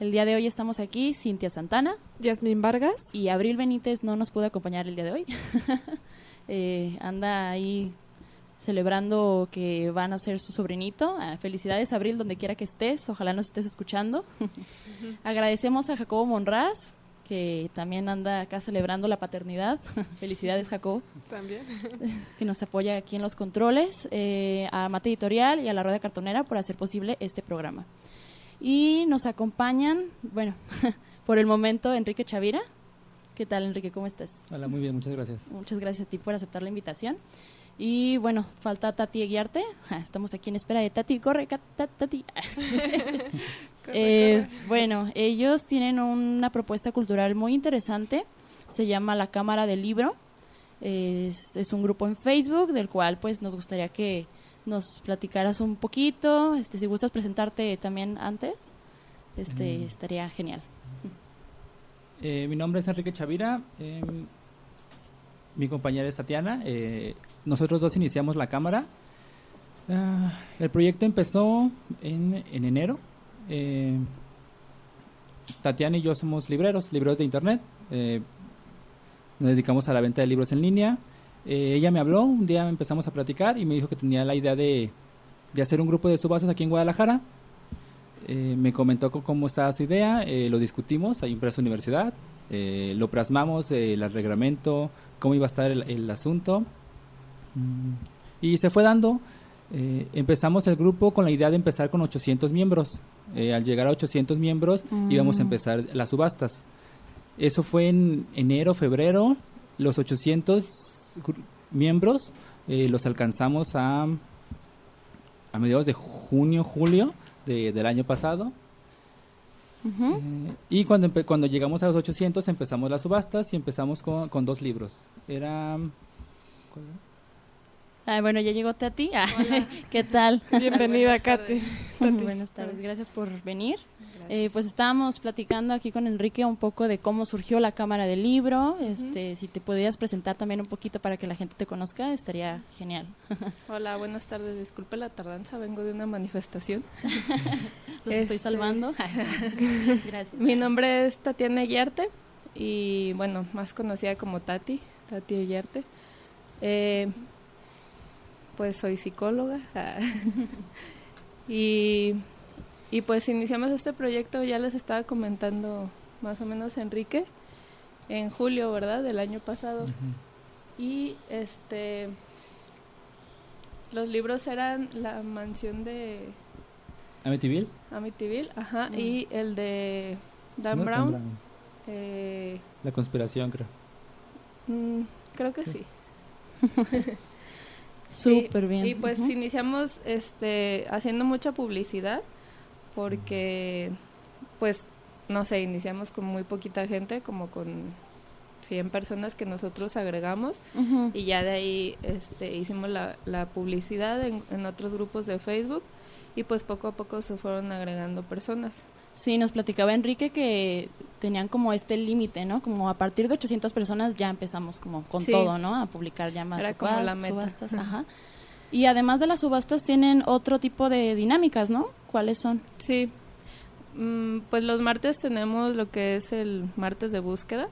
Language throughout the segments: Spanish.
El día de hoy estamos aquí, Cintia Santana Yasmín Vargas. y Abril Benítez no nos pudo acompañar el día de hoy. Eh, anda ahí celebrando que van a ser su sobrinito. Ah, felicidades, Abril, donde quiera que estés. Ojalá nos estés escuchando. Agradecemos a Jacobo Monraz, que también anda acá celebrando la paternidad. felicidades, Jacobo También. que nos apoya aquí en los controles, eh, a Mate Editorial y a la Rueda Cartonera por hacer posible este programa. Y nos acompañan, bueno, por el momento, Enrique Chavira. ¿Qué tal, Enrique? ¿Cómo estás? Hola, muy bien, muchas gracias. Muchas gracias a ti por aceptar la invitación. Y bueno, falta Tati Eguiarte. Ah, Estamos aquí en espera de Tati. Corre, Tati. Eh, bueno, ellos tienen una propuesta cultural muy interesante. Se llama La Cámara del Libro. Es, es un grupo en Facebook del cual pues nos gustaría que nos platicaras un poquito. Este, si gustas presentarte también antes, este, Mm. estaría genial. Eh, mi nombre es Enrique Chavira, eh, mi compañera es Tatiana. eh, nosotros dos iniciamos la cámara. Ah, el proyecto empezó en, en enero. eh, Tatiana y yo somos libreros, libreros de internet. nos dedicamos a la venta de libros en línea. Eh, ella me habló, un día empezamos a platicar y me dijo que tenía la idea de, de hacer un grupo de subastas aquí en Guadalajara. Eh, me comentó co- cómo estaba su idea, eh, lo discutimos ahí en Presa Universidad, eh, lo plasmamos, eh, el reglamento, cómo iba a estar el, el asunto. Mm, y se fue dando. eh, empezamos el grupo con la idea de empezar con 800 miembros. Al llegar a 800 miembros íbamos a Mm. empezar las subastas. Eso fue en enero, febrero. Los 800 gru- miembros eh, los alcanzamos a, a mediados de junio, julio de- del año pasado. Eh, y cuando, cuando llegamos a los 800 empezamos las subastas y empezamos con, con dos libros. Era... ¿cuál era? Ah, bueno, ya llegó Tati. Ah, ¿Qué tal? Bienvenida, Katy. Tati. Buenas tardes, gracias por venir. Eh, pues estábamos platicando aquí con Enrique un poco de cómo surgió la Cámara del Libro. Este, si te pudieras presentar también un poquito para que la gente te conozca, estaría genial. Hola, buenas tardes. Disculpe la tardanza, vengo de una manifestación. Los estoy Este- salvando. Gracias. Mi nombre es Tatiana Guiarte y, bueno, más conocida como Tati, Tati Guiarte. Eh, pues soy psicóloga. y, y pues iniciamos este proyecto, ya les estaba comentando más o menos Enrique, en julio, ¿verdad? Del año pasado. Y este los libros eran La mansión de Amityville. Amityville, ajá, y el de Dan ¿no? Brown, eh, La conspiración, creo. mm, creo que sí. Súper bien. Y pues iniciamos este haciendo mucha publicidad porque pues no sé, iniciamos con muy poquita gente, como con 100 personas que nosotros agregamos y ya de ahí este, hicimos la, la publicidad en, en otros grupos de Facebook y pues poco a poco se fueron agregando personas. Sí, nos platicaba Enrique que tenían como este límite, ¿no? Como a partir de 800 personas ya empezamos como con Sí. todo, ¿no? A publicar ya más Era como subas- la meta. subastas. Ajá. Y además de las subastas tienen otro tipo de dinámicas, ¿no? ¿Cuáles son? Sí, Mm, pues los martes tenemos lo que es el martes de búsqueda,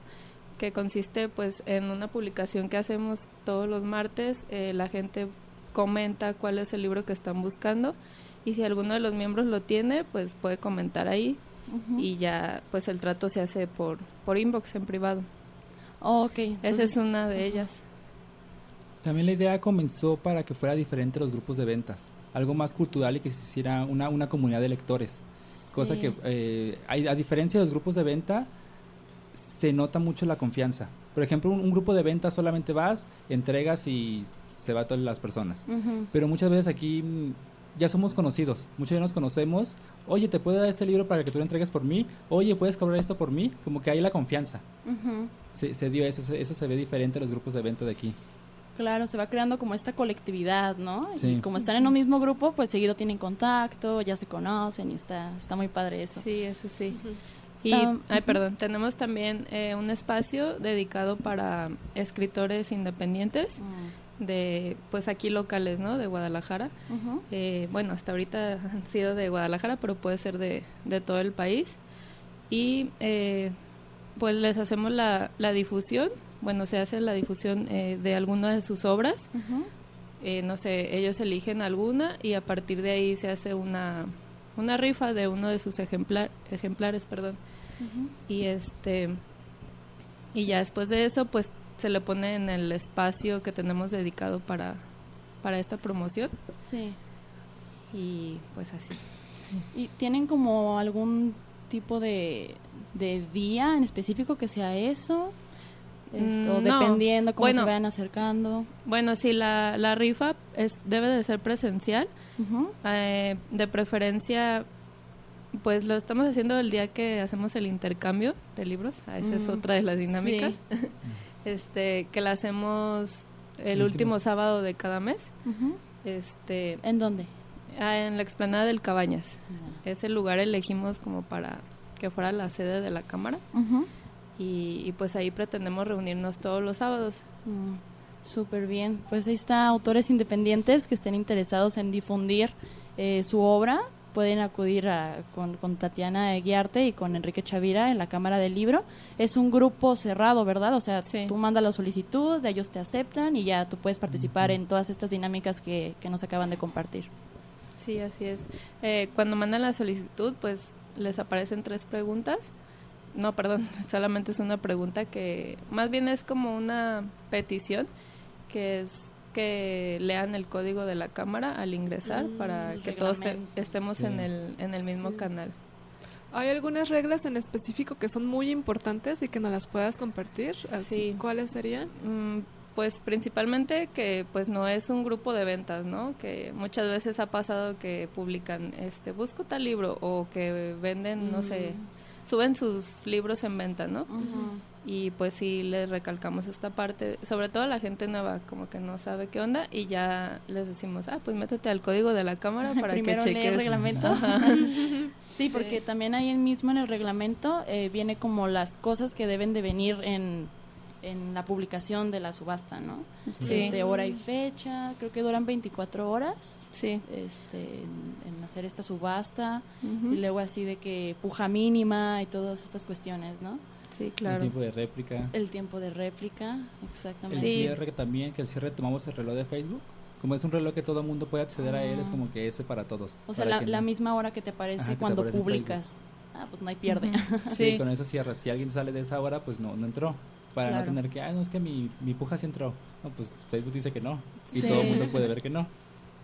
que consiste pues en una publicación que hacemos todos los martes. eh, la gente comenta cuál es el libro que están buscando y si alguno de los miembros lo tiene, pues puede comentar ahí Ujú. y ya pues el trato se hace por, por inbox en privado. Oh, ok. Esa entonces- es una de Ajá. ellas. También la idea comenzó para que fuera diferente los grupos de ventas. Algo más cultural y que se hiciera una, una comunidad de lectores. Cosa Sí. que, eh, hay- a diferencia de los grupos de venta, se nota mucho la confianza. Por ejemplo, un, un grupo de venta solamente vas, entregas y se va a todas las personas. Ujú. Pero muchas veces aquí ya somos conocidos, muchos ya nos conocemos. Oye, ¿te puedo dar este libro para que tú lo entregues por mí? Oye, ¿puedes cobrar esto por mí? Como que hay la confianza. Ujú. Se, se dio eso, se- eso se ve diferente a los grupos de evento de aquí. Claro, se va creando como esta colectividad, ¿no? Sí. Y como están en un mismo grupo, pues seguido tienen contacto, ya se conocen y está, está muy padre eso. Sí, eso sí. Y, ay, perdón, tenemos también eh, un espacio dedicado para escritores independientes Mm. De, pues aquí locales, ¿no? De Guadalajara. Eh, bueno, hasta ahorita han sido de Guadalajara, pero puede ser de, de todo el país. Y eh, pues les hacemos la, la difusión, bueno, se hace la difusión eh, de alguna de sus obras. Eh, no sé, ellos eligen alguna y a partir de ahí se hace una, una rifa de uno de sus ejemplar, ejemplares, perdón. Y este y ya después de eso pues se le pone en el espacio que tenemos dedicado para para esta promoción Sí. y pues así. ¿Y tienen como algún tipo de, de día en específico que sea eso? Esto, Mm, no. dependiendo cómo Bueno. se vayan acercando. Bueno, sí, la, la rifa es, debe de ser presencial, eh, de preferencia, pues lo estamos haciendo el día que hacemos el intercambio de libros, ah, esa es Mm, otra de las dinámicas, sí. este que la hacemos el El último último sábado de cada mes, este ¿En dónde? ah, en la explanada del Cabañas. Ese lugar elegimos como para que fuera la sede de la cámara y, y pues ahí pretendemos reunirnos todos los sábados. Mm, Súper bien. Pues ahí está, autores independientes que estén interesados en difundir eh, su obra. Pueden acudir a- con, con Tatiana Guiarte y con Enrique Chavira en la Cámara del Libro. Es un grupo cerrado, ¿verdad? O sea, Sí. tú mandas la solicitud, ellos te aceptan y ya tú puedes participar en todas estas dinámicas que, que nos acaban de compartir. Sí, así es. Eh, cuando mandan la solicitud, pues les aparecen tres preguntas. No, perdón, solamente es una pregunta que más bien es como una petición, que es que lean el código de la cámara al ingresar Mm, para que todos te- estemos Sí. en el, en el mismo Sí. canal. ¿Hay algunas reglas en específico que son muy importantes y que nos las puedas compartir? Así, Sí. ¿Cuáles serían? Mm, Pues principalmente que pues no es un grupo de ventas, ¿no? Que muchas veces ha pasado que publican, este, busco tal libro o que venden, no sé, suben sus libros en venta, ¿no? Y pues sí les recalcamos esta parte, sobre todo a la gente nueva, como que no sabe qué onda y ya les decimos, ah, pues métete al código de la cámara para Primero que lee cheques. el reglamento. Ajá. Sí, porque también ahí mismo en el reglamento eh, viene como las cosas que deben de venir en, en la publicación de la subasta, ¿no? Sí. Este, hora y fecha, creo que duran 24 horas Sí. este, en, en hacer esta subasta Ujú. y luego así de que puja mínima y todas estas cuestiones, ¿no? Sí, El claro. tiempo de réplica. El tiempo de réplica, El exactamente. Sí. cierre también, que el cierre tomamos el reloj de Facebook. Como es un reloj que todo el mundo puede acceder a él, es Ah. como que ese para todos. O sea, la, la no- misma hora que te aparece Ajá, que te cuando aparece publicas. Ah, pues no hay pierde. Sí, Sí. con eso cierras. Si alguien sale de esa hora, pues no, no entró. Para Claro. no tener que, ah, no, es que mi, mi puja sí entró. No, pues Facebook dice que no. Y Sí. todo el mundo puede ver que no.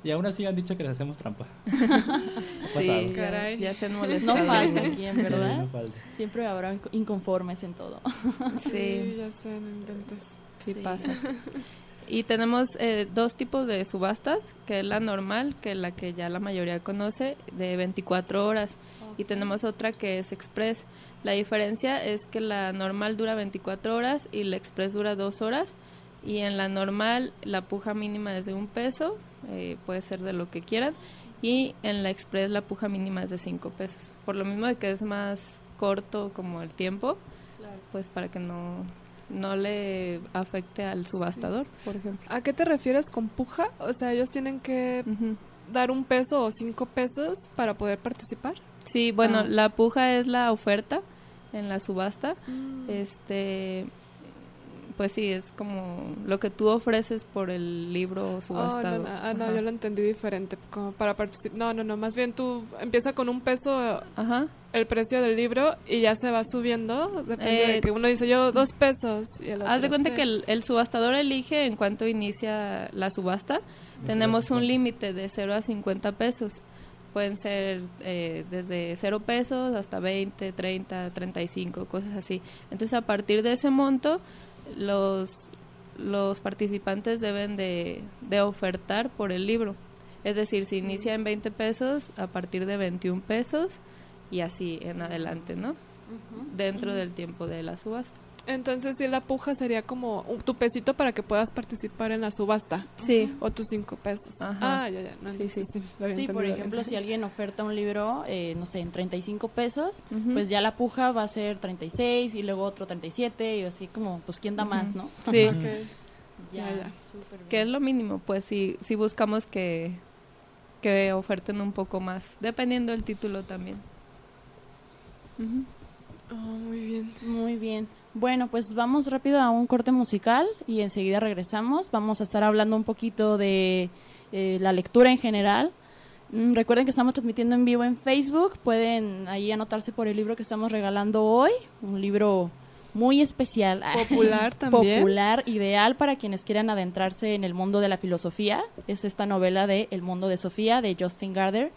Y aún así han dicho que les hacemos trampa. Ha pasado. Sí, ya, Caray. ya se han no molestado. falta quien, Sí, ¿verdad? no falta. Siempre habrá inc- inconformes en todo. Sí, ya sé, no inventes. sí Sí. pasa. Y tenemos eh, dos tipos de subastas, que es la normal, que es la que ya la mayoría conoce, de 24 horas. Y tenemos otra que es express. La diferencia es que la normal dura 24 horas y la express dura 2 horas. Y en la normal la puja mínima es de un peso, eh, puede ser de lo que quieran. Y en la express la puja mínima es de 5 pesos. Por lo mismo de que es más corto como el tiempo, pues para que no, no le afecte al subastador, por ejemplo. ¿A qué te refieres con puja? O sea, ellos tienen que dar un peso o cinco pesos para poder participar. Sí, bueno, Ah. la puja es la oferta en la subasta. Mm. Este, pues sí, es como lo que tú ofreces por el libro Oh, subastado. no, no, ah, no, yo lo entendí diferente, como para participar. No, no, no, más bien tú empieza con un peso Ajá. el precio del libro y ya se va subiendo, depende Eh, de que uno dice yo dos pesos y el Haz de cuenta que el, el subastador elige en cuanto inicia la subasta. Tenemos un 50. límite de 0 a 50 pesos. Pueden ser eh, desde 0 pesos hasta 20, 30, 35, cosas así. Entonces, a partir de ese monto, los, los participantes deben de, de ofertar por el libro. Es decir, se inicia en 20 pesos a partir de 21 pesos y así en adelante, ¿no? Dentro del tiempo de la subasta. Entonces, sí, la puja sería como un- tu pesito para que puedas participar en la subasta. Sí. O tus cinco pesos. Ajá. Ah, ya, ya. No, Sí, sí. había Sí, por ejemplo, bien. si alguien oferta un libro, eh, no sé, en 35 pesos, Ujú. pues ya la puja va a ser 36 y luego otro 37 y así como, pues, ¿quién da más, no? Sí. Ya, Ya, ya. súper bien. Que es lo mínimo, pues sí, sí buscamos que, que oferten un poco más, dependiendo del título también. Oh, muy bien. Muy bien. Bueno, pues vamos rápido a un corte musical y enseguida regresamos. Vamos a estar hablando un poquito de eh, la lectura en general. Mm, Recuerden que estamos transmitiendo en vivo en Facebook. Pueden ahí anotarse por el libro que estamos regalando hoy. Un libro muy especial. Popular también. Popular, ideal para quienes quieran adentrarse en el mundo de la filosofía. Es esta novela de El mundo de Sofía de Justin Gardner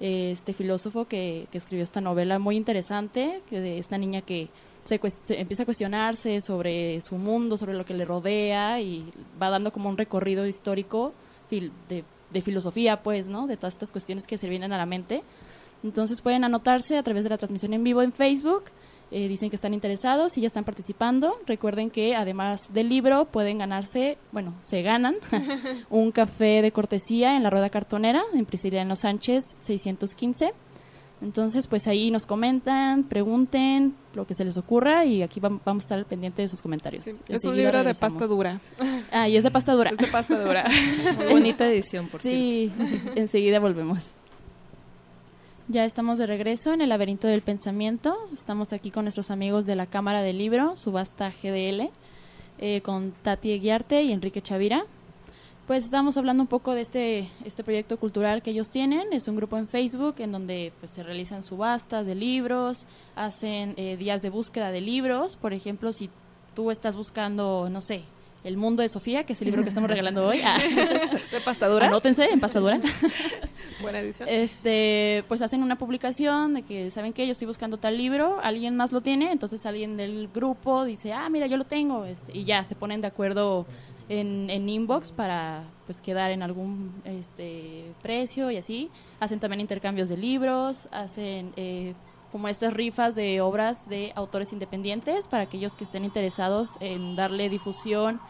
este filósofo que, que escribió esta novela muy interesante, que de esta niña que se empieza a cuestionarse sobre su mundo, sobre lo que le rodea y va dando como un recorrido histórico fil- de, de filosofía, pues, ¿no? De todas estas cuestiones que se vienen a la mente. Entonces pueden anotarse a través de la transmisión en vivo en Facebook. Eh, dicen que están interesados y ya están participando. Recuerden que además del libro pueden ganarse, bueno, se ganan un café de cortesía en la Rueda Cartonera en Prisciliano Sánchez 615. Entonces, pues ahí nos comentan, pregunten lo que se les ocurra y aquí vam- vamos a estar al pendiente de sus comentarios. Sí, Es un libro de pasta dura. Ah, y es de pasta dura. Es de pasta dura. Muy bonita edición, por cierto. Sí, enseguida volvemos. Ya estamos de regreso en el laberinto del pensamiento. Estamos aquí con nuestros amigos de la Cámara del Libro, Subasta GDL, eh, con Tati Eguiarte y Enrique Chavira. Pues estamos hablando un poco de este, este proyecto cultural que ellos tienen. Es un grupo en Facebook en donde pues, se realizan subastas de libros, hacen eh, días de búsqueda de libros. Por ejemplo, si tú estás buscando, no sé, El mundo de Sofía, que es el libro que estamos regalando hoy. Ah. ¿De pasta dura? Anótense en pasadura. Buena edición. Este, pues hacen una publicación de que, ¿saben qué? Yo estoy buscando tal libro, alguien más lo tiene, entonces alguien del grupo dice, ah, mira, yo lo tengo, este, y ya se ponen de acuerdo en, en inbox para pues quedar en algún este precio y así. Hacen también intercambios de libros, hacen eh, como estas rifas de obras de autores independientes para aquellos que estén interesados en darle difusión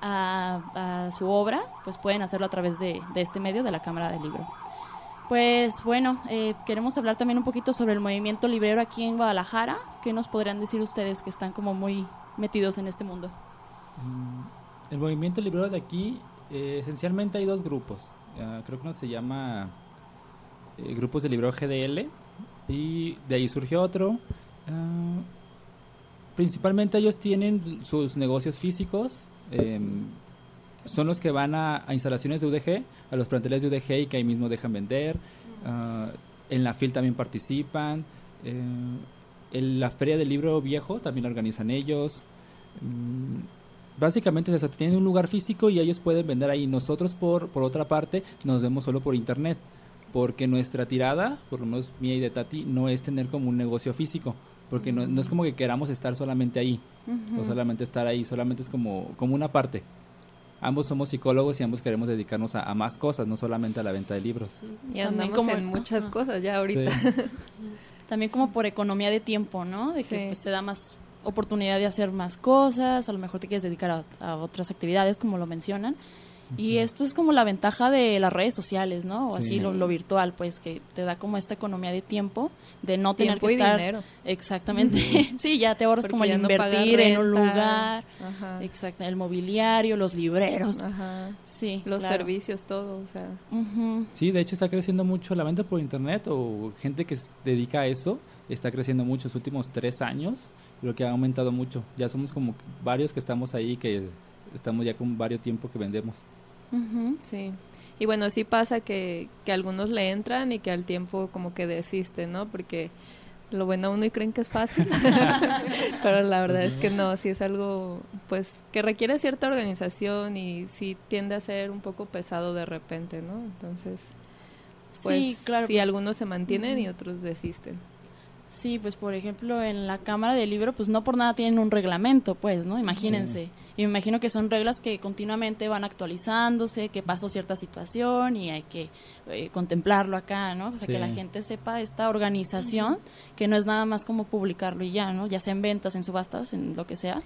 a, su obra, pues pueden hacerlo a través de, este medio de la Cámara del Libro. Pues bueno, eh, queremos hablar también un poquito sobre el movimiento librero aquí en Guadalajara. ¿Qué nos podrían decir ustedes que están como muy metidos en este mundo? Mm, El movimiento librero de aquí, eh, esencialmente hay dos grupos. Ah, creo que uno se llama eh, Grupos de Librero GDL y de ahí surgió otro. Ah, principalmente ellos tienen sus negocios físicos. em, son los que van a, instalaciones de UDG, a los planteles de UDG y que ahí mismo dejan vender. Ah, en la FIL también participan. Eh, en la Feria del Libro Viejo también la organizan ellos. Mm, Básicamente es tienen un lugar físico y ellos pueden vender ahí. Nosotros, por, por otra parte, nos vemos solo por internet. Porque nuestra tirada, por lo menos mía y de Tati, no es tener como un negocio físico. Porque no, no es como que queramos estar solamente ahí. O solamente estar ahí, solamente es como, como una parte. Ambos somos psicólogos y ambos queremos dedicarnos a, a más cosas, no solamente a la venta de libros. Y También andamos como- en muchas cosas ya ahorita. Sí. También como por economía de tiempo, ¿no? De que Sí. pues, te da más oportunidad de hacer más cosas, a lo mejor te quieres dedicar a, a otras actividades, como lo mencionan. Y esto es como la ventaja de las redes sociales, ¿no? O Sí. así lo, lo virtual, pues que te da como esta economía de tiempo, de no tener que y estar... dinero. Exactamente. sí, ya te ahorras Porque como el ya no invertir en un lugar. Ajá. Exacto, el mobiliario, los libreros. Ajá. Sí, Los claro. servicios, todo, o sea. Ujú. Sí, de hecho está creciendo mucho la venta por internet o gente que se dedica a eso está creciendo mucho los últimos tres años. Creo que ha aumentado mucho. Ya somos como varios que estamos ahí que estamos ya con varios tiempo que vendemos. Sí. Y bueno, sí pasa que, que algunos le entran y que al tiempo como que desisten, ¿no? Porque lo bueno uno y creen que es fácil, pero la verdad es que no, sí es algo pues que requiere cierta organización y sí tiende a ser un poco pesado de repente, ¿no? Entonces, pues sí, claro. sí, pues, algunos se mantienen y otros desisten. Sí, pues por ejemplo en la Cámara del Libro, pues no por nada tienen un reglamento, pues, ¿no? Imagínense. Y me imagino que son reglas que continuamente van actualizándose, que pasó cierta situación y hay que eh, contemplarlo acá, ¿no? O sea, que la gente sepa esta organización, que no es nada más como publicarlo y ya, ¿no? Ya sea en ventas, en subastas, en lo que sea.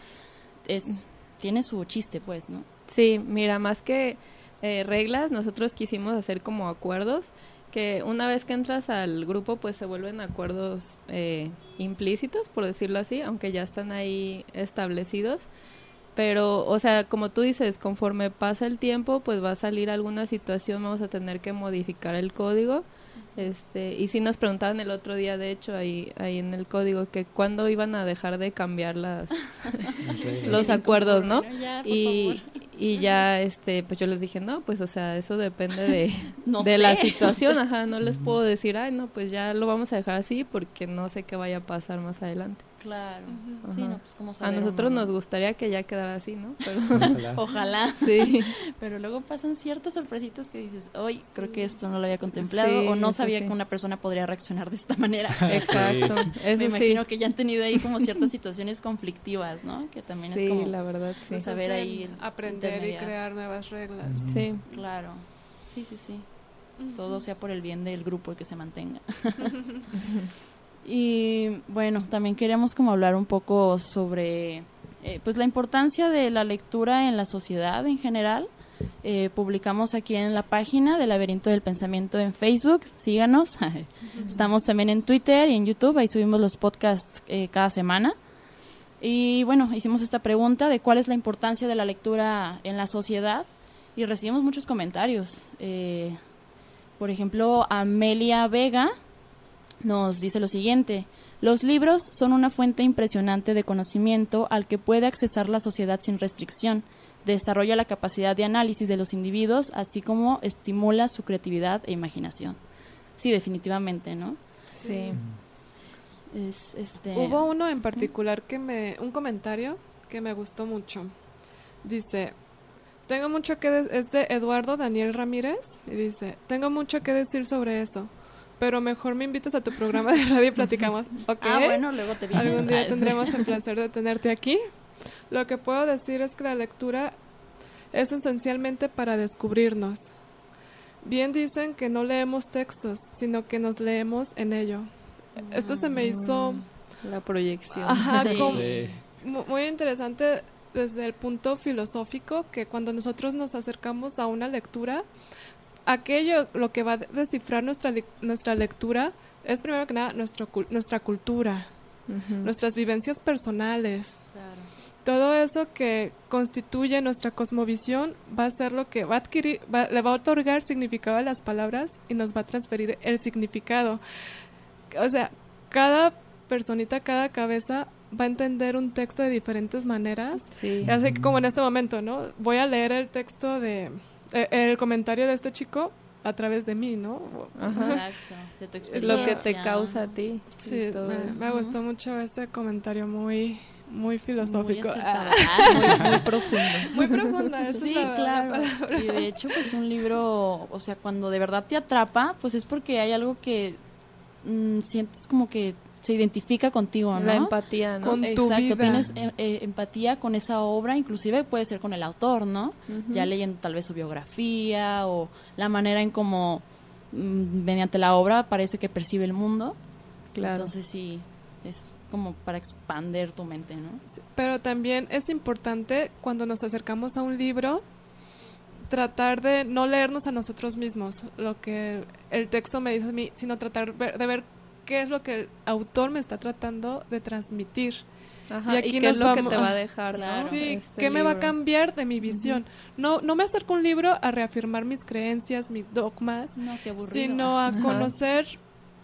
Es, tiene su chiste, pues, ¿no? Sí, mira, más que eh, reglas, nosotros quisimos hacer como acuerdos que una vez que entras al grupo pues se vuelven acuerdos eh, implícitos, por decirlo así, aunque ya están ahí establecidos pero, o sea, como tú dices, conforme pasa el tiempo, pues va a salir alguna situación, vamos a tener que modificar el código. Este, y si nos preguntaban el otro día, de hecho, ahí, ahí en el código, que cuándo iban a dejar de cambiar las, los acuerdos, ¿no? y, y ya, este, pues yo les dije, no, pues, o sea, eso depende de, de la situación, ajá, no les puedo decir, ay, no, pues ya lo vamos a dejar así porque no sé qué vaya a pasar más adelante. Claro. Sí, no, pues como A nosotros nos gustaría que ya quedara así, ¿no? Ojalá. Sí. Pero luego pasan ciertas sorpresitas que dices, hoy creo que esto no lo había contemplado o no sabía que una persona podría reaccionar de esta manera. Exacto. Me imagino que ya han tenido ahí como ciertas situaciones conflictivas, ¿no? Que también es como la verdad, sí. saber ahí aprender y crear nuevas reglas. Sí, claro. Sí, sí, sí. Todo sea por el bien del grupo y que se mantenga. Y bueno, también queríamos como hablar un poco sobre eh, pues la importancia de la lectura en la sociedad en general. Eh, publicamos aquí en la página del Laberinto del Pensamiento en Facebook, síganos. Estamos también en Twitter y en YouTube, ahí subimos los podcasts eh, cada semana. Y bueno, hicimos esta pregunta de cuál es la importancia de la lectura en la sociedad y recibimos muchos comentarios. por ejemplo, Amelia Vega nos dice lo siguiente. Los libros son una fuente impresionante de conocimiento al que puede accesar la sociedad sin restricción. Desarrolla la capacidad de análisis de los individuos, así como estimula su creatividad e imaginación. Sí, definitivamente, ¿no? Sí. este... Hubo uno en particular que me, un comentario que me gustó mucho. Dice, tengo mucho que, es de Eduardo Daniel Ramírez, y dice, tengo mucho que decir sobre eso pero mejor me invitas a tu programa de radio y platicamos. Ah, bueno, luego te vienes. Algún día tendremos el placer de tenerte aquí. Lo que puedo decir es que la lectura es esencialmente para descubrirnos. Bien dicen que no leemos textos, sino que nos leemos en ello. Esto se me hizo... Mm, la proyección. Ajá, muy interesante desde el punto filosófico, que cuando nosotros nos acercamos a una lectura, aquello lo que va a descifrar nuestra, nuestra lectura es primero que nada nuestro, nuestra cultura, nuestras vivencias personales. Todo eso que constituye nuestra cosmovisión va a ser lo que va a adquirir, le va a otorgar significado a las palabras y nos va a transferir el significado. O sea, cada personita, cada cabeza va a entender un texto de diferentes maneras. Sí. Así como en este momento, ¿no? Voy a leer el texto de eh, el comentario de este chico a través de mí, ¿no? Exacto, de tu experiencia. Lo que te causa a ti. Sí, me, gustó mucho ese comentario muy muy filosófico. Muy, muy, profundo. Muy profundo, Sí, claro. y de hecho, pues un libro, o sea, cuando de verdad te atrapa, pues es porque hay algo que mm, sientes como que se identifica contigo, ¿no? La empatía, ¿no? Con tu Exacto, tienes eh, eh, empatía con esa obra, inclusive puede ser con el autor, ¿no? Ya leyendo tal vez su biografía o la manera en cómo mm, mediante la obra parece que percibe el mundo. Claro. Entonces sí, es como para expander tu mente, ¿no? pero también es importante cuando nos acercamos a un libro tratar de no leernos a nosotros mismos, lo que el texto me dice a mí, sino tratar de ver qué es lo que el autor me está tratando de transmitir. y aquí qué es lo que te va a dejar, Sí, este qué me va a cambiar de mi visión. No no me acerco a un libro a reafirmar mis creencias, mis dogmas, sino a conocer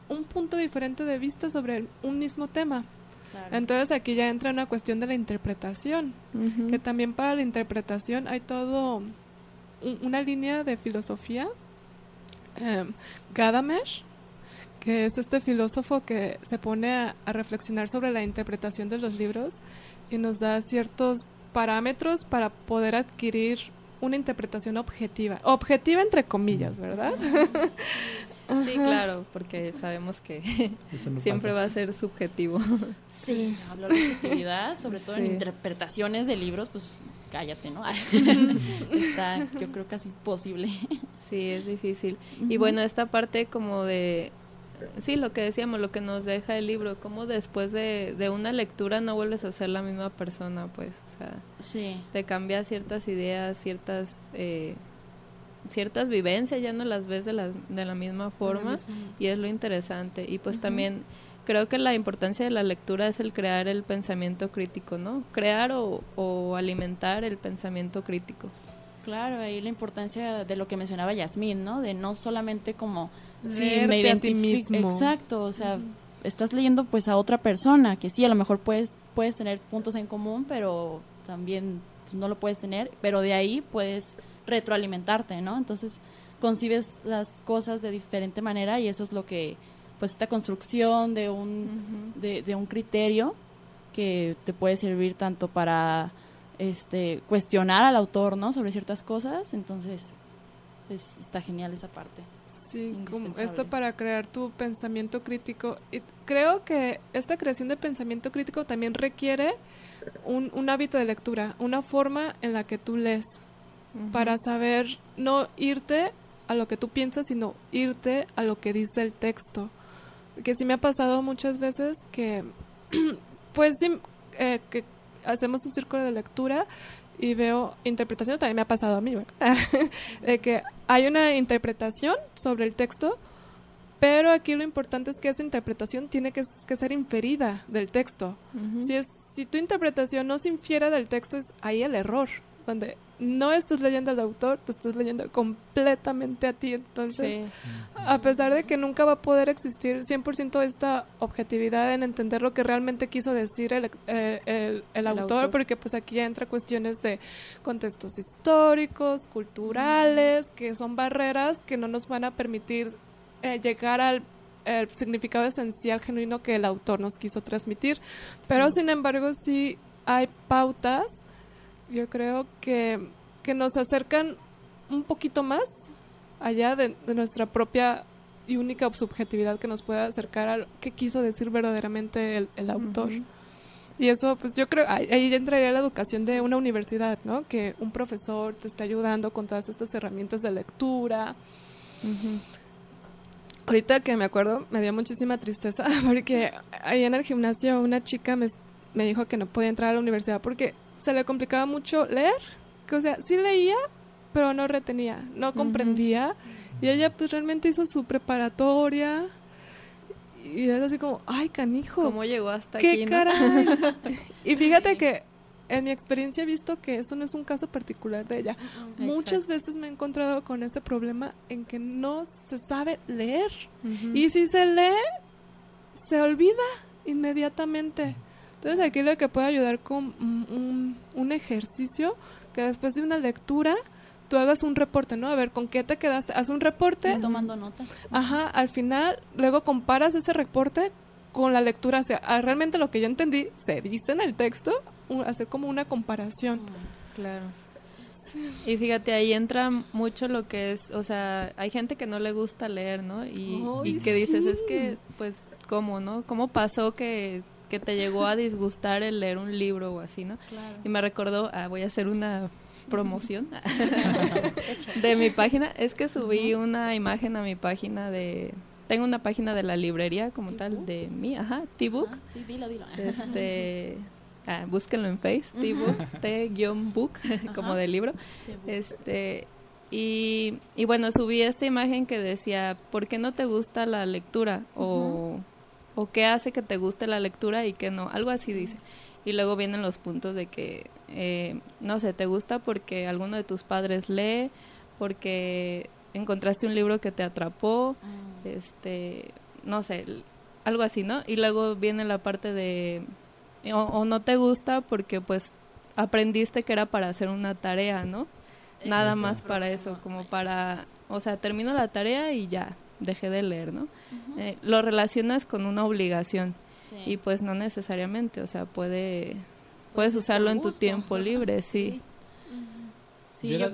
un punto diferente de vista sobre un mismo tema. Entonces aquí ya entra una cuestión de la interpretación, que también para la interpretación hay todo una línea de filosofía. Eh, Gadamer, que es este filósofo que se pone a, reflexionar sobre la interpretación de los libros y nos da ciertos parámetros para poder adquirir una interpretación objetiva. Objetiva entre comillas, ¿verdad? Sí, claro, porque sabemos que siempre va a ser subjetivo. Sí, hablar de objetividad, sobre todo en interpretaciones de libros, pues cállate, ¿no? Está, yo creo, casi posible. Sí, es difícil. Y bueno, esta parte como de, sí, lo que decíamos, lo que nos deja el libro, como después de, de una lectura no vuelves a ser la misma persona, pues, o sea, sí. te cambia ciertas ideas, ciertas... Eh, ciertas vivencias ya no las ves de la, de la misma forma y es lo interesante y pues también creo que la importancia de la lectura es el crear el pensamiento crítico, ¿no? Crear o, o alimentar el pensamiento crítico. Claro, ahí la importancia de lo que mencionaba Yasmín, ¿no? De no solamente como si me identifico exacto, o sea, estás leyendo pues a otra persona que sí a lo mejor puedes puedes tener puntos en común, pero también pues, no lo puedes tener, pero de ahí puedes retroalimentarte, ¿no? Entonces concibes las cosas de diferente manera y eso es lo que, pues esta construcción de un, de, un criterio que te puede servir tanto para este cuestionar al autor, ¿no? Sobre ciertas cosas, entonces pues, está genial esa parte. Sí, como esto para crear tu pensamiento crítico. Y creo que esta creación de pensamiento crítico también requiere un, un hábito de lectura, una forma en la que tú lees, para saber no irte a lo que tú piensas, sino irte a lo que dice el texto. Que sí me ha pasado muchas veces que, pues sí, eh, que hacemos un círculo de lectura y veo interpretación, también me ha pasado a mí, de que hay una interpretación sobre el texto, pero aquí lo importante es que esa interpretación tiene que, ser inferida del texto. si, es, si tu interpretación no se infiere del texto, es ahí el error donde no estás leyendo al autor, te estás leyendo completamente a ti. Entonces, a pesar de que nunca va a poder existir 100% esta objetividad en entender lo que realmente quiso decir el, eh, el, autor, porque pues aquí entra cuestiones de contextos históricos, culturales, que son barreras que no nos van a permitir eh, llegar al significado esencial, genuino que el autor nos quiso transmitir. Pero, sin embargo, sí hay pautas yo creo que, que nos acercan un poquito más allá de, nuestra propia y única subjetividad que nos pueda acercar a lo que quiso decir verdaderamente el, autor. Y eso, pues yo creo, ahí, entraría la educación de una universidad, ¿no? Que un profesor te esté ayudando con todas estas herramientas de lectura. Ahorita que me acuerdo, me dio muchísima tristeza porque ahí en el gimnasio una chica me, me dijo que no podía entrar a la universidad porque se le complicaba mucho leer, que o sea, sí leía, pero no retenía, no comprendía. Y ella pues realmente hizo su preparatoria y es así como, ay, canijo. ¿Cómo llegó hasta ¿Qué aquí? ¿Qué caray? y fíjate que en mi experiencia he visto que eso no es un caso particular de ella. Muchas veces me he encontrado con ese problema en que no se sabe leer. Y si se lee, se olvida inmediatamente. Entonces aquí lo que puede ayudar con un, un, ejercicio que después de una lectura tú hagas un reporte, ¿no? A ver, ¿con qué te quedaste? Haz un reporte. tomando nota. Ajá, al final, luego comparas ese reporte con la lectura. O sea, ah, realmente lo que yo entendí se dice en el texto, hacer como una comparación. Mm, claro. Y fíjate, ahí entra mucho lo que es, o sea, hay gente que no le gusta leer, ¿no? Y, y que dices, es que, pues, ¿cómo, no? ¿Cómo pasó que que te llegó a disgustar el leer un libro o así, ¿no? Y me recordó, ah, voy a hacer una promoción de mi página. Es que subí una imagen a mi página de... Tengo una página de la librería como tal de mí, ajá, T-Book. Ah, sí, dilo, dilo. Este... Ah, búsquenlo en Face, T-Book, T-Book, como de libro. Este... Y, y bueno, subí esta imagen que decía, ¿por qué no te gusta la lectura? O o qué hace que te guste la lectura y qué no, algo así dice. Y luego vienen los puntos de que, eh, no sé, te gusta porque alguno de tus padres lee, porque encontraste un libro que te atrapó, ah. este, no sé, algo así, ¿no? Y luego viene la parte de, o, no te gusta porque pues aprendiste que era para hacer una tarea, ¿no? Nada más para eso, como para, o sea, termino la tarea y ya, dejé de leer, ¿no? Eh, lo relacionas con una obligación y pues no necesariamente, o sea, puede puedes usarlo en tu tiempo libre, sí. Sí, yo,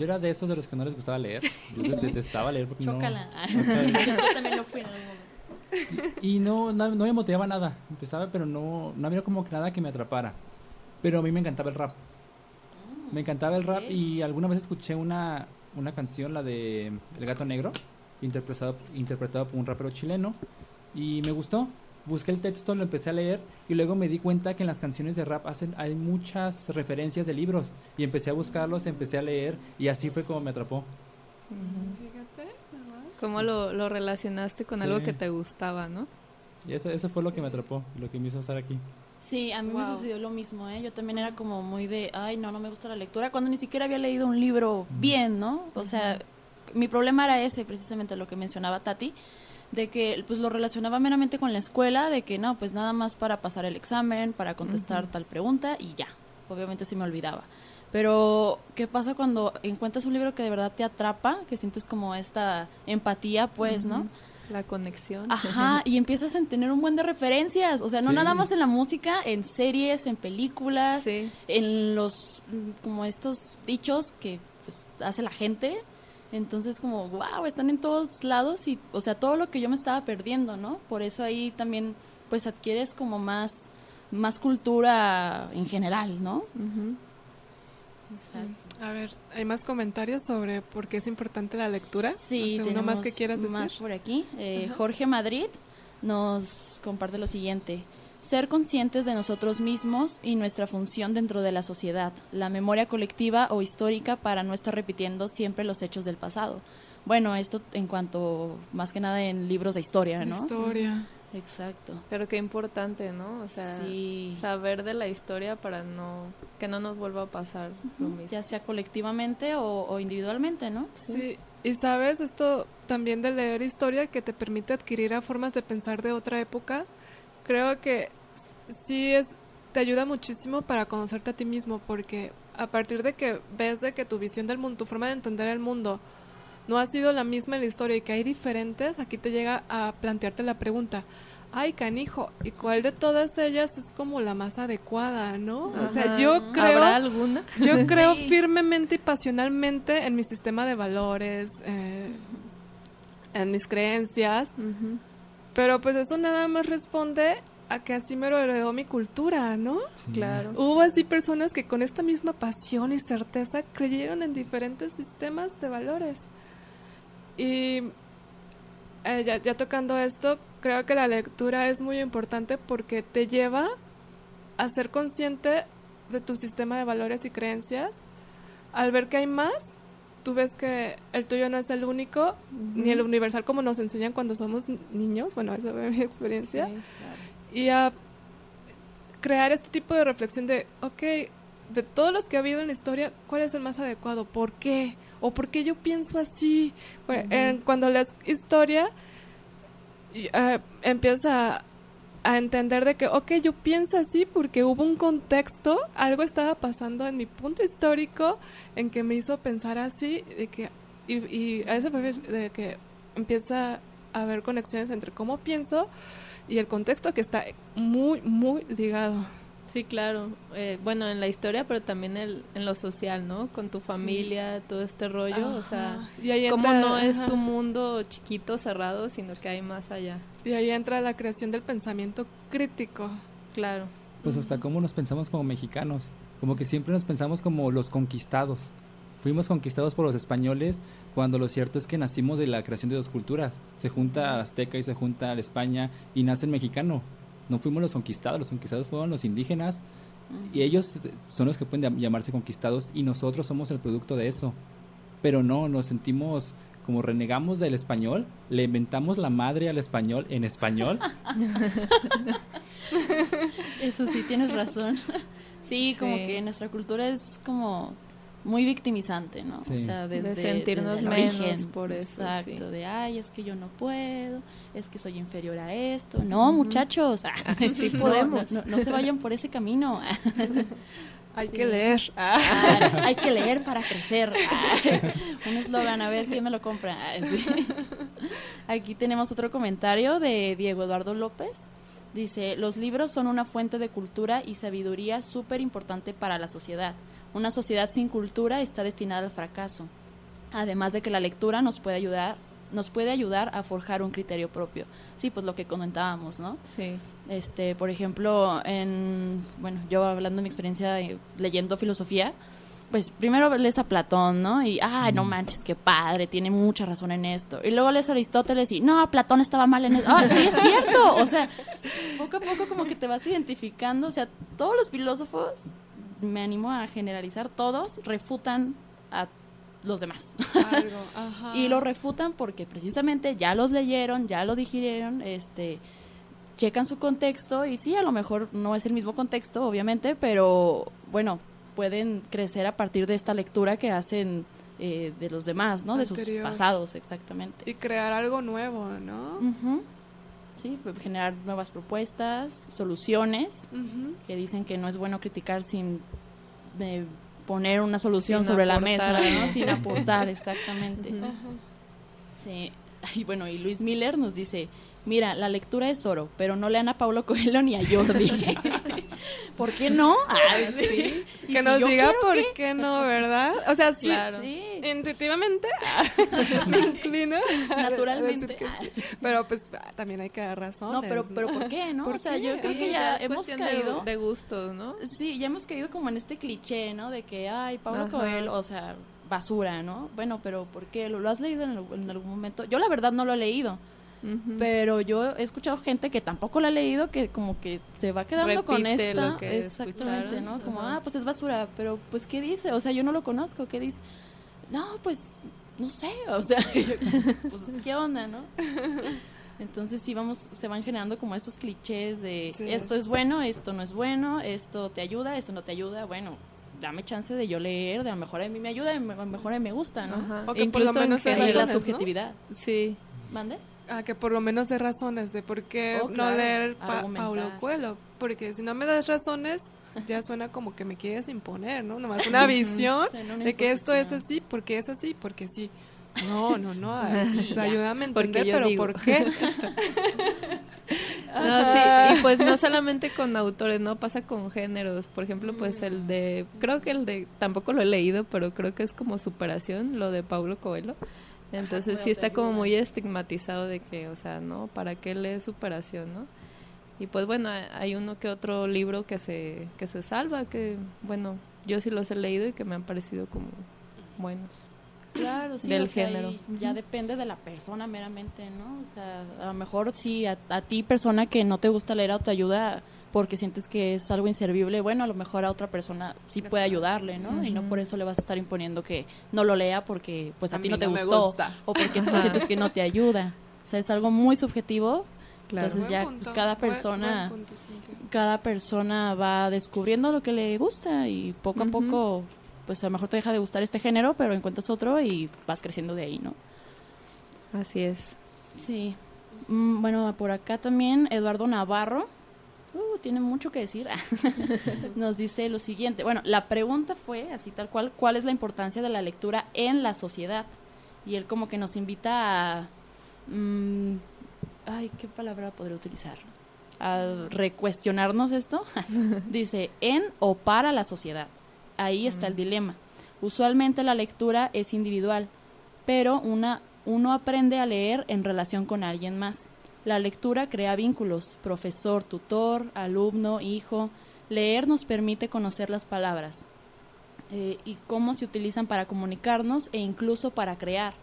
era, de esos de los que no les gustaba leer. Yo detestaba leer porque Chócala. no... yo también lo fui en algún momento. y no, no, me motivaba nada. Empezaba, pero no, no había como que nada que me atrapara. Pero a mí me encantaba el rap. Me encantaba el rap y alguna vez escuché una, una canción, la de El Gato Negro, interpretado, interpretado por un rapero chileno, y me gustó. Busqué el texto, lo empecé a leer y luego me di cuenta que en las canciones de rap hacen, hay muchas referencias de libros y empecé a buscarlos, empecé a leer y así fue como me atrapó. Fíjate, ¿Cómo lo, lo relacionaste con algo que te gustaba, no? Y eso, eso fue lo que me atrapó, lo que me hizo estar aquí. Sí, a mí me sucedió lo mismo, ¿eh? Yo también era como muy de, ay, no, no me gusta la lectura, cuando ni siquiera había leído un libro bien, ¿no? O sea, mi problema era ese, precisamente lo que mencionaba Tati, de que pues lo relacionaba meramente con la escuela, de que no, pues nada más para pasar el examen, para contestar tal pregunta y ya. Obviamente se me olvidaba. Pero, ¿qué pasa cuando encuentras un libro que de verdad te atrapa, que sientes como esta empatía, pues, ¿no? La conexión. Ajá, y empiezas a tener un buen de referencias, o sea, no nada más en la música, en series, en películas, en los, como estos dichos que pues, hace la gente. Entonces, como, wow, están en todos lados y, o sea, todo lo que yo me estaba perdiendo, ¿no? Por eso ahí también, pues, adquieres como más, más cultura en general, ¿no? A ver, ¿hay más comentarios sobre por qué es importante la lectura? Sí, uno más que quieras decir. Más por aquí. Eh, Jorge Madrid nos comparte lo siguiente. Ser conscientes de nosotros mismos y nuestra función dentro de la sociedad. La memoria colectiva o histórica para no estar repitiendo siempre los hechos del pasado. Bueno, esto en cuanto, más que nada en libros de historia, ¿no? Historia. Exacto. Pero qué importante, ¿no? O sea, saber de la historia para no que no nos vuelva a pasar lo mismo. Ya sea colectivamente o, individualmente, ¿no? Sí. Y sabes, esto también de leer historia que te permite adquirir a formas de pensar de otra época, creo que sí es te ayuda muchísimo para conocerte a ti mismo porque a partir de que ves de que tu visión del mundo, tu forma de entender el mundo no ha sido la misma en la historia y que hay diferentes, aquí te llega a plantearte la pregunta, ay canijo, ¿y cuál de todas ellas es como la más adecuada, no? O sea, yo creo... ¿Habrá alguna? Yo creo firmemente y pasionalmente en mi sistema de valores, eh, en mis creencias, pero pues eso nada más responde a que así me lo heredó mi cultura, ¿no? Claro. Hubo así personas que con esta misma pasión y certeza creyeron en diferentes sistemas de valores. Y eh, ya, tocando esto, creo que la lectura es muy importante porque te lleva a ser consciente de tu sistema de valores y creencias. Al ver que hay más, tú ves que el tuyo no es el único, ni el universal como nos enseñan cuando somos niños, bueno, esa es mi experiencia. Y a crear este tipo de reflexión de, ok, de todos los que ha habido en la historia, ¿cuál es el más adecuado? ¿Por qué? ¿O por qué yo pienso así? cuando lees historia, uh, empieza a, entender de que, ok, yo pienso así porque hubo un contexto, algo estaba pasando en mi punto histórico en que me hizo pensar así, de que, y, y a eso fue de que empieza a haber conexiones entre cómo pienso y el contexto que está muy, muy ligado. Sí, claro. Eh, bueno, en la historia, pero también el, en lo social, ¿no? Con tu familia, todo este rollo. O sea, y cómo no es tu mundo chiquito, cerrado, sino que hay más allá. Y ahí entra la creación del pensamiento crítico. Claro. Pues hasta cómo nos pensamos como mexicanos. Como que siempre nos pensamos como los conquistados. Fuimos conquistados por los españoles cuando lo cierto es que nacimos de la creación de dos culturas. Se junta Azteca y se junta España y nace el mexicano no fuimos los conquistados, los conquistados fueron los indígenas y ellos son los que pueden llamarse conquistados y nosotros somos el producto de eso. Pero no, nos sentimos como renegamos del español, le inventamos la madre al español en español. Eso sí, tienes razón. Sí, como que nuestra cultura es como muy victimizante, ¿no? O sea, desde, de sentirnos menos por eso. Exacto, de ay, es que yo no puedo, es que soy inferior a esto. No, muchachos, sí podemos. No, se vayan por ese camino. hay que leer. Ah, hay que leer para crecer. Un eslogan, a ver quién me lo compra. Aquí tenemos otro comentario de Diego Eduardo López. Dice, los libros son una fuente de cultura y sabiduría súper importante para la sociedad una sociedad sin cultura está destinada al fracaso. Además de que la lectura nos puede ayudar nos puede ayudar a forjar un criterio propio. Sí, pues lo que comentábamos, ¿no? Sí. Este, por ejemplo, en bueno, yo hablando de mi experiencia leyendo filosofía, pues primero lees a Platón, ¿no? Y, ay, no manches, qué padre, tiene mucha razón en esto. Y luego lees a Aristóteles y, no, Platón estaba mal en eso. Ah, sí, es cierto. O sea, poco a poco como que te vas identificando. O sea, todos los filósofos, me animo a generalizar, todos refutan a los demás. y lo refutan porque precisamente ya los leyeron, ya lo digirieron, este checan su contexto y sí, a lo mejor no es el mismo contexto, obviamente, pero bueno, pueden crecer a partir de esta lectura que hacen eh, de los demás, ¿no? De sus pasados, exactamente. Y crear algo nuevo, ¿no? Sí, pues, generar nuevas propuestas, soluciones, que dicen que no es bueno criticar sin eh, poner una solución sobre la mesa, ¿no? Sin aportar, exactamente. Sí. Y bueno, y Luis Miller nos dice, Mira, la lectura es oro, pero no lean a Paulo Coelho ni a Jordi. ¿Por qué no? Ah, sí. Que nos diga por qué? no, ¿verdad? O sea, sí, intuitivamente me inclino. Naturalmente. Pero pues también hay que dar razón. No, pero, pero ¿por qué, no? o sea, yo creo que ya, hemos caído... De, gustos, ¿no? Sí, ya hemos caído como en este cliché, ¿no? De que, ay, Paulo Coelho, o sea, basura, ¿no? Bueno, pero ¿por qué? ¿Lo, has leído en, en algún momento? Yo la verdad no lo he leído. Pero yo he escuchado gente que tampoco la ha leído que como que se va quedando con esta. exactamente, ¿no? Como, ah, pues es basura, pero pues ¿qué dice? O sea, yo no lo conozco, ¿qué dice? No, pues no sé, o sea, pues ¿qué onda, no? Entonces sí vamos, se van generando como estos clichés de esto es bueno, esto no es bueno, esto te ayuda, esto no te ayuda, bueno, dame chance de yo leer, de a lo mejor a mí me ayuda, a lo mejor a mí me gusta, ¿no? O que por lo menos en la subjetividad. Sí. ¿Mande? Ah, que por lo menos de razones de por qué oh, no leer Paulo Coelho. Porque si no me das razones, ya suena como que me quieres imponer, ¿no? Nomás una visión de que esto es así, porque es así, porque sí. No, no, no. ayúdame a entender, pero ¿por qué? no, sí, y pues no solamente con autores, ¿no? Pasa con géneros. Por ejemplo, pues el de, creo que el de, tampoco lo he leído, pero creo que es como superación, lo de Paulo Coelho. Entonces sí está como muy estigmatizado de que, o sea, ¿no? ¿Para qué lees superación, no? Y pues bueno, hay uno que otro libro que se, que se salva, que bueno, yo sí los he leído y que me han parecido como buenos. Claro, sí, del género. Ya depende de la persona meramente, ¿no? O sea, a lo mejor sí, a, a ti persona que no te gusta leer autoayuda, porque sientes que es algo inservible, bueno, a lo mejor a otra persona sí puede ayudarle, ¿no? Y no por eso le vas a estar imponiendo que no lo lea porque pues a, ti no te gustó o porque tú sientes que no te ayuda. O sea, es algo muy subjetivo. Entonces ya pues cada persona cada persona va descubriendo lo que le gusta y poco a poco pues a lo mejor te deja de gustar este género, pero encuentras otro y vas creciendo de ahí, ¿no? Así es. Sí. Mm, bueno, por acá también Eduardo Navarro uh, tiene mucho que decir, nos dice lo siguiente. Bueno, la pregunta fue, así tal cual, ¿cuál es la importancia de la lectura en la sociedad? Y él como que nos invita a... Mm, ay, ¿qué palabra podría utilizar? A recuestionarnos esto. dice, en o para la sociedad. Ahí está el dilema. Usualmente la lectura es individual, pero una, uno aprende a leer en relación con alguien más. La lectura crea vínculos, profesor, tutor, alumno, hijo. Leer nos permite conocer las palabras eh, y cómo se utilizan para comunicarnos e incluso para crear.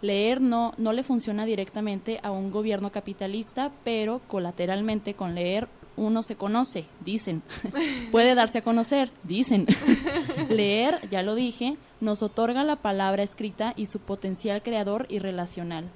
Leer no, no le funciona directamente a un gobierno capitalista, pero colateralmente con leer uno se conoce, dicen. Puede darse a conocer, dicen. leer, ya lo dije, nos otorga la palabra escrita y su potencial creador y relacional.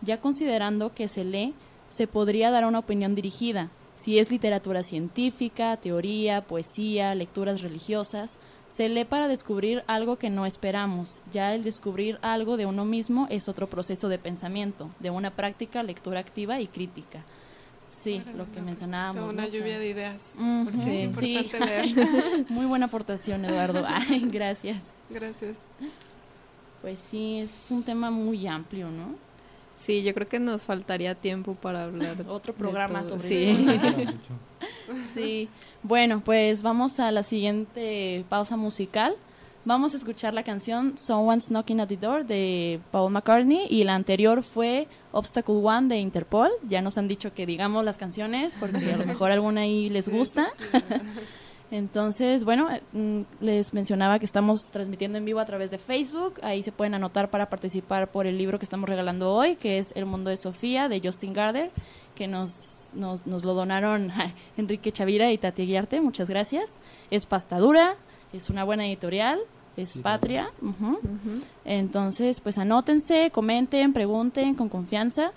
Ya considerando que se lee, se podría dar una opinión dirigida. Si es literatura científica, teoría, poesía, lecturas religiosas, se lee para descubrir algo que no esperamos. Ya el descubrir algo de uno mismo es otro proceso de pensamiento, de una práctica, lectura activa y crítica. Sí, lo que pues, mencionábamos. una lluvia de ideas. sí, Muy buena aportación, Eduardo. Ay, gracias. Gracias. Pues sí, es un tema muy amplio, ¿no? Sí, yo creo que nos faltaría tiempo para hablar. Otro programa sobre sí. sí. Bueno, pues vamos a la siguiente pausa musical. Vamos a escuchar la canción Someone's Knocking at the Door de Paul McCartney y la anterior fue Obstacle One de Interpol. Ya nos han dicho que digamos las canciones porque a lo mejor alguna ahí les gusta. Entonces, bueno, eh, mm, les mencionaba que estamos transmitiendo en vivo a través de Facebook. Ahí se pueden anotar para participar por el libro que estamos regalando hoy, que es El mundo de Sofía, de Justin Garder, que nos, nos, lo donaron Enrique Chavira y Tati Guiarte. Muchas gracias. Es pastadura, es una buena editorial, es patria. Entonces, pues anótense, comenten, pregunten con confianza.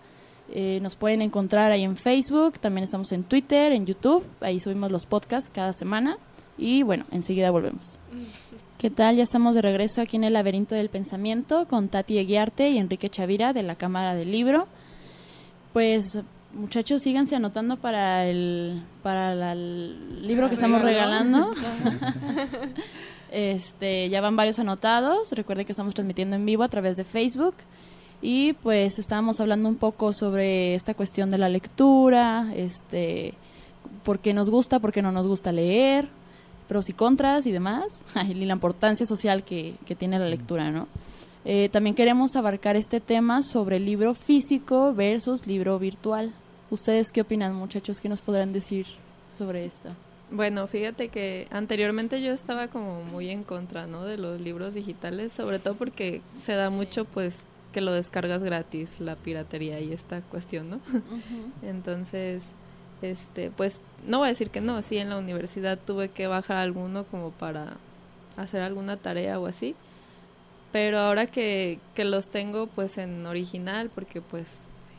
Eh, nos pueden encontrar ahí en Facebook, también estamos en Twitter, en YouTube, ahí subimos los podcasts cada semana y bueno, enseguida volvemos. ¿Qué tal? Ya estamos de regreso aquí en el laberinto del pensamiento con Tati Eguiarte y Enrique Chavira de la Cámara del Libro. Pues muchachos, síganse anotando para el para el libro que estamos regalando. este, ya van varios anotados. Recuerden que estamos transmitiendo en vivo a través de Facebook. Y pues estábamos hablando un poco sobre esta cuestión de la lectura, este, por qué nos gusta, por qué no nos gusta leer, pros y contras y demás, y la importancia social que, tiene la lectura, ¿no? Eh, también queremos abarcar este tema sobre el libro físico versus libro virtual. ¿Ustedes qué opinan, muchachos? ¿Qué nos podrán decir sobre esto? Bueno, fíjate que anteriormente yo estaba como muy en contra, ¿no? De los libros digitales, sobre todo porque se da mucho, pues, que lo descargas gratis, la piratería y esta cuestión, ¿no? Entonces, este, pues no voy a decir que no, sí en la universidad tuve que bajar alguno como para hacer alguna tarea o así, pero ahora que, que los tengo pues en original, porque pues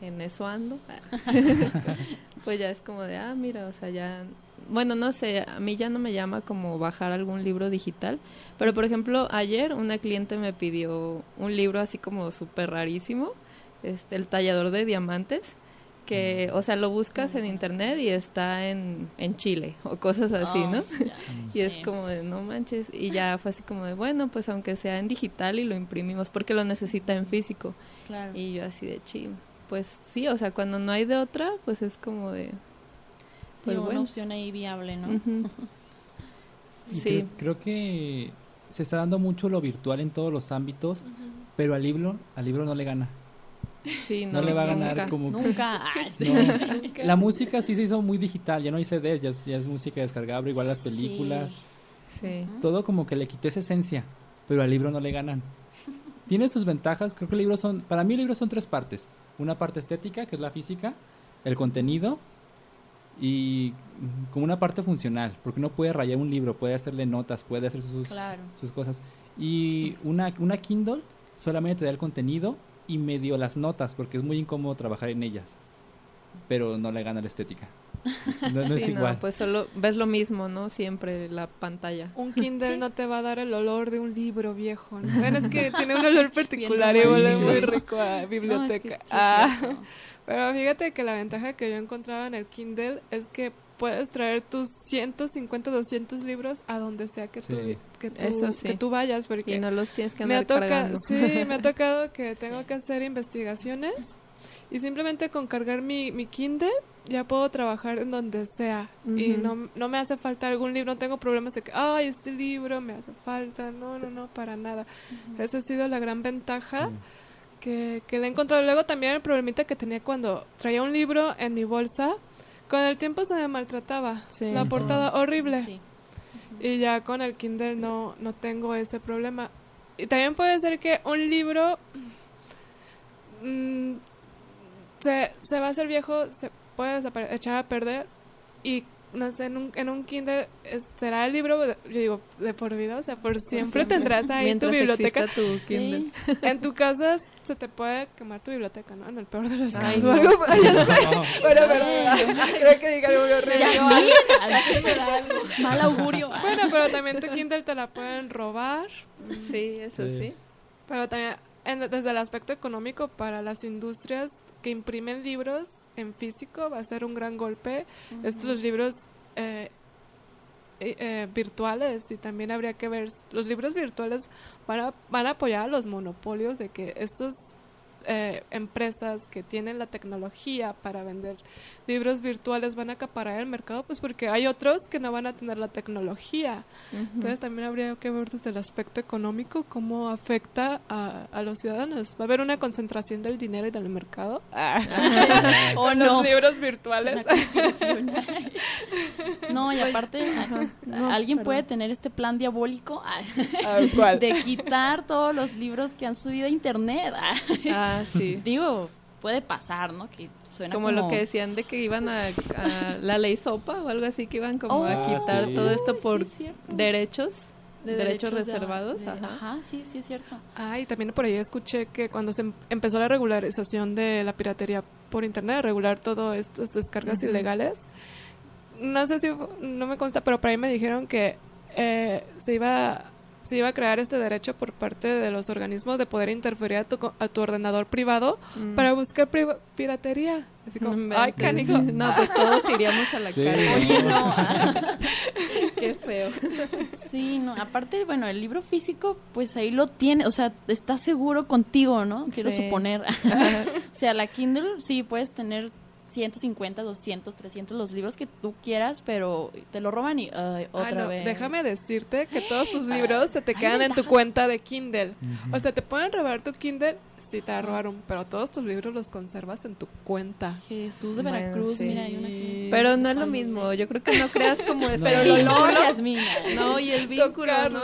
en eso ando, pues ya es como de, ah, mira, o sea, ya bueno, no sé, a mí ya no me llama como bajar algún libro digital, pero por ejemplo, ayer una cliente me pidió un libro así como súper rarísimo, este, El tallador de diamantes, que, mm. o sea, lo buscas en internet y está en, en Chile o cosas así, ¿no? Oh, y es como de, no manches, y ya fue así como de, bueno, pues aunque sea en digital y lo imprimimos porque lo necesita en físico. Y yo así de, chim, pues sí, o sea, cuando no hay de otra, pues es como de, pues una opción ahí viable, ¿no? sí. Creo, que se está dando mucho lo virtual en todos los ámbitos, pero al libro, al libro no le gana. Sí, no, le va a ganar como nunca. La música sí se hizo muy digital, ya no hay CDs, ya es, ya es música descargable, igual las películas. Sí. Todo como que le quitó esa esencia, pero al libro no le ganan. Tiene sus ventajas, creo que el libro son, para mí el libro son tres partes. Una parte estética, que es la física, el contenido y como una parte funcional, porque uno puede rayar un libro, puede hacerle notas, puede hacer sus, sus cosas. Y una, una Kindle solamente te da el contenido y medio las notas, porque es muy incómodo trabajar en ellas, pero no le gana la estética. No, es igual. pues solo ves lo mismo, ¿no? Siempre la pantalla. Un Kindle no te va a dar el olor de un libro viejo, ¿no? es que tiene un olor particular y huele muy rico a biblioteca. ah. Pero fíjate que la ventaja que yo encontraba en el Kindle es que puedes traer tus 150, 200 libros a donde sea que tú, que tú, vayas. Porque y no los tienes que andar me Sí, me ha tocado que tengo que hacer investigaciones y simplemente con cargar mi, mi Kindle ya puedo trabajar en donde sea. Y no, no me hace falta algún libro, no tengo problemas de que, ay, este libro me hace falta, no, no, no, para nada. Esa ha sido la gran ventaja que, que le he encontrado. Luego también el problemita que tenía cuando traía un libro en mi bolsa, con el tiempo se me maltrataba, la portada horrible. Y ya con el Kindle no, no tengo ese problema. Y también puede ser que un libro mm, se, se va a hacer viejo, se puede echar a perder y no sé, en un, en un Kindle será el libro, yo digo, de por vida, o sea, por siempre tendrás ahí tu biblioteca. Tu Kindle. En tu casa se te puede quemar tu biblioteca, ¿no? En el peor de los casos. No. Algo, no. Bueno, pero creo que diga algo horrible. Mal augurio. Bueno, pero también tu Kindle te la pueden robar. Sí, eso sí. Pero también desde el aspecto económico para las industrias que imprimen libros en físico va a ser un gran golpe. Estos libros eh, eh, eh, virtuales y también habría que ver los libros virtuales van a, van a apoyar a los monopolios de que estos eh, empresas que tienen la tecnología para vender libros virtuales van a acaparar el mercado, pues porque hay otros que no van a tener la tecnología. Entonces también habría que ver desde el aspecto económico cómo afecta a, los ciudadanos. ¿Va a haber una concentración del dinero y del mercado? o los libros virtuales. no, y aparte, alguien puede tener este plan diabólico de quitar todos los libros que han subido a internet. Ah, sí. Digo, puede pasar, ¿no? Que suena como, lo que decían de que iban a, la ley sopa o algo así, que iban como a oh, quitar todo esto por derechos. De derechos, reservados. ajá. sí, sí es cierto. Ah, y también por ahí escuché que cuando se em, empezó la regularización de la piratería por internet, regular todo estas descargas ilegales, no sé si, no me consta, pero por ahí me dijeron que eh, se iba se iba a crear este derecho por parte de los organismos de poder interferir a tu, a tu ordenador privado mm. para buscar piratería. Así como, ay, canijo. No, pues todos iríamos a la calle. Oye, no. Qué feo. Sí, no. Aparte, bueno, el libro físico, pues ahí lo tiene, o sea, está seguro contigo, ¿no? Quiero suponer. o sea, la Kindle, sí, puedes tener 150, 200, 300 los libros que tú quieras, pero te lo roban y otra vez. Déjame decirte que todos tus libros se te quedan en tu cuenta de Kindle. O sea, te pueden robar tu Kindle si te la robaron, pero todos tus libros los conservas en tu cuenta. Jesús de Veracruz, mira, hay una Pero no es lo mismo, yo creo que no creas como es pero el No, y el vínculo, ¿no?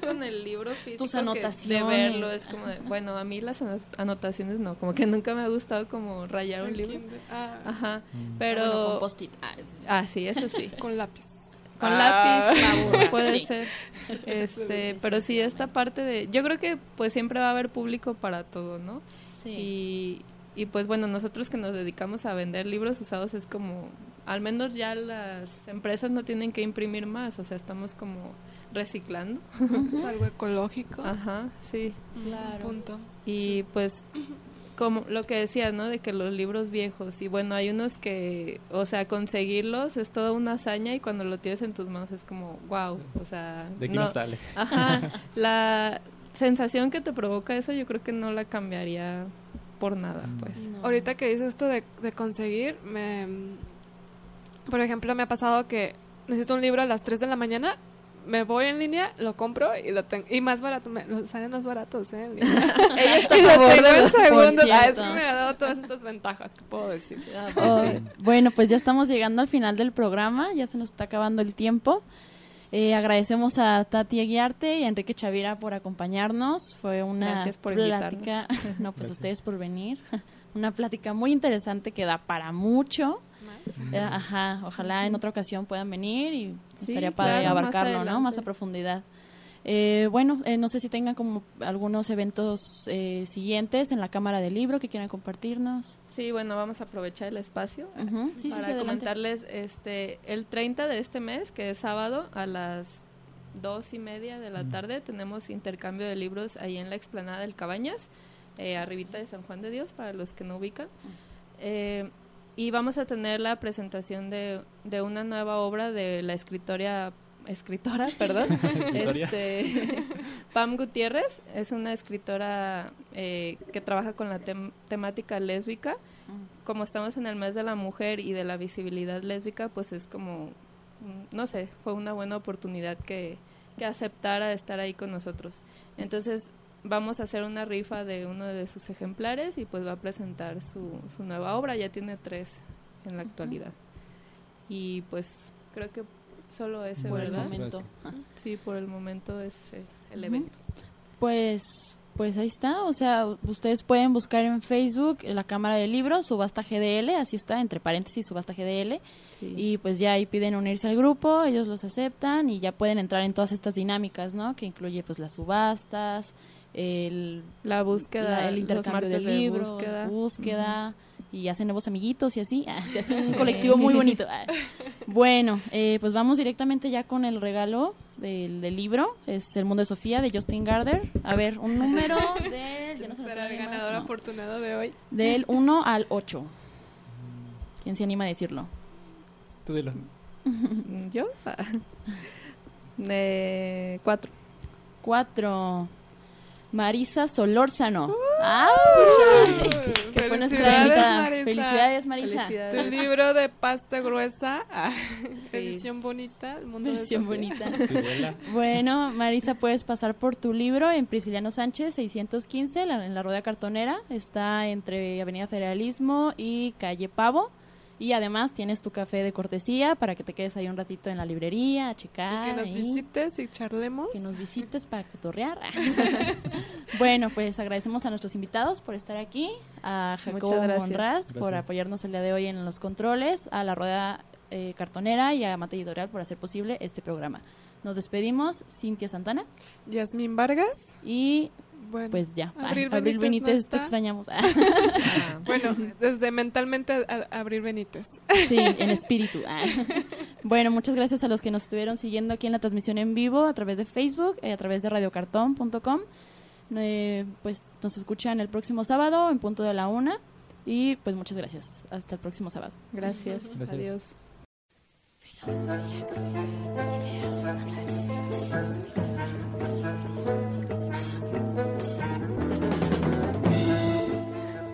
con el libro físico. Tus anotaciones. de verlo es como, bueno, a mí las anotaciones no, como que nunca me ha gustado como rayar un libro. Ah, Ajá. Mm. Pero. con post-it. Ah, ah, sí, eso sí. con lápiz. Con ah. lápiz, puede ser. Este, pero sí, esta parte de. Yo creo que pues siempre va a haber público para todo, ¿no? Sí. Y, y pues bueno, nosotros que nos dedicamos a vender libros usados es como. Al menos ya las empresas no tienen que imprimir más, o sea, estamos como reciclando. Es algo ecológico. Ajá, sí. Claro. Punto. Y pues como lo que decías, ¿no? De que los libros viejos, y bueno, hay unos que, o sea, conseguirlos es toda una hazaña y cuando lo tienes en tus manos es como, wow, o sea... ¿De qué no, sale? Ajá, la sensación que te provoca eso yo creo que no la cambiaría por nada, mm. pues. Ahorita que dices esto de, de conseguir, me... Por ejemplo, me ha pasado que necesito un libro a las 3 de la mañana me voy en línea, lo compro y lo tengo. Y más barato, me, salen más baratos, ¿eh? Ella está a favor de los segundos. Ah, es que me ha dado todas estas ventajas que puedo decir. Ah, oh, bueno, pues ya estamos llegando al final del programa, ya se nos está acabando el tiempo. Eh, agradecemos a Tati Aguiarte y a Enrique Chavira por acompañarnos. Fue una Gracias por plática. No, pues ustedes por venir. Una plática muy interesante que da para mucho. Eh, ajá, ojalá en otra ocasión puedan venir y estaría padre abarcarlo, ¿no? Más a profundidad. Eh, bueno, eh, no sé si tengan como algunos eventos siguientes en la Cámara del Libro que quieran compartirnos. Sí, bueno, vamos a aprovechar el espacio para comentarles este el 30 de este mes, que es sábado, a las dos y media de la tarde, tenemos intercambio de libros ahí en la explanada del Cabañas, arribita de San Juan de Dios, para los que no ubican. Eh, y vamos a tener la presentación de, de una nueva obra de la escritora escritora, perdón, este, Pam Gutiérrez, es una escritora eh, que trabaja con la temática lésbica. Como estamos en el mes de la mujer y de la visibilidad lésbica, pues es como, mm, no sé, fue una buena oportunidad que, que aceptara estar ahí con nosotros. Entonces, vamos a hacer una rifa de uno de sus ejemplares y pues va a presentar su, su nueva obra. Ya tiene tres en la actualidad. Y pues creo que solo ese, por el momento. Sí, por el momento es el, evento. Pues pues ahí está, o sea, ustedes pueden buscar en Facebook la Cámara de Libros, Subasta GDL, así está, entre paréntesis, Subasta GDL, y pues ya ahí piden unirse al grupo, ellos los aceptan y ya pueden entrar en todas estas dinámicas, ¿no? Que incluye pues las subastas, el, la búsqueda, el intercambio de libros, búsqueda, y hacen nuevos amiguitos y así, se hace un colectivo muy bonito. Ah. Bueno, eh, pues vamos directamente ya con el regalo del, libro, es El Mundo de Sofía de Justin Gardner. A ver, un número del... no será el ganador afortunado de hoy? Del 1 al 8. ¿Quién se anima a decirlo? Tú dilo. ¿Yo? De 4. 4. Marisa Solórzano. ¡Ah! que fue nuestra invitada. Felicidades, Marisa. Tu libro de pasta gruesa, ah, edición bonita, el mundo edición bonita. bueno, Marisa, puedes pasar por tu libro en Prisciliano Sánchez, 615, en la Rueda Cartonera. Está entre Avenida Federalismo y Calle Pavo. Y además tienes tu café de cortesía para que te quedes ahí un ratito en la librería a checar. que nos visites y charlemos. Que nos visites para cotorrear. bueno, pues agradecemos a nuestros invitados por estar aquí, a Jacobo Monraz por apoyarnos el día de hoy en los controles, a la Rueda eh, Cartonera y a Mate Editorial por hacer posible este programa. Nos despedimos, Cintia Santana. Yasmín Vargas. Y bueno, pues ya. Abril, Benítez, te extrañamos. Ah. bueno, desde mentalmente a Abril Benítez. Sí, en espíritu. Ah. Bueno, muchas gracias a los que nos estuvieron siguiendo aquí en la transmisión en vivo a través de Facebook, eh, a través de radiocartón.com. Eh, pues nos escuchan el próximo sábado en punto de la una. Y pues muchas gracias. Hasta el próximo sábado. gracias. Adiós.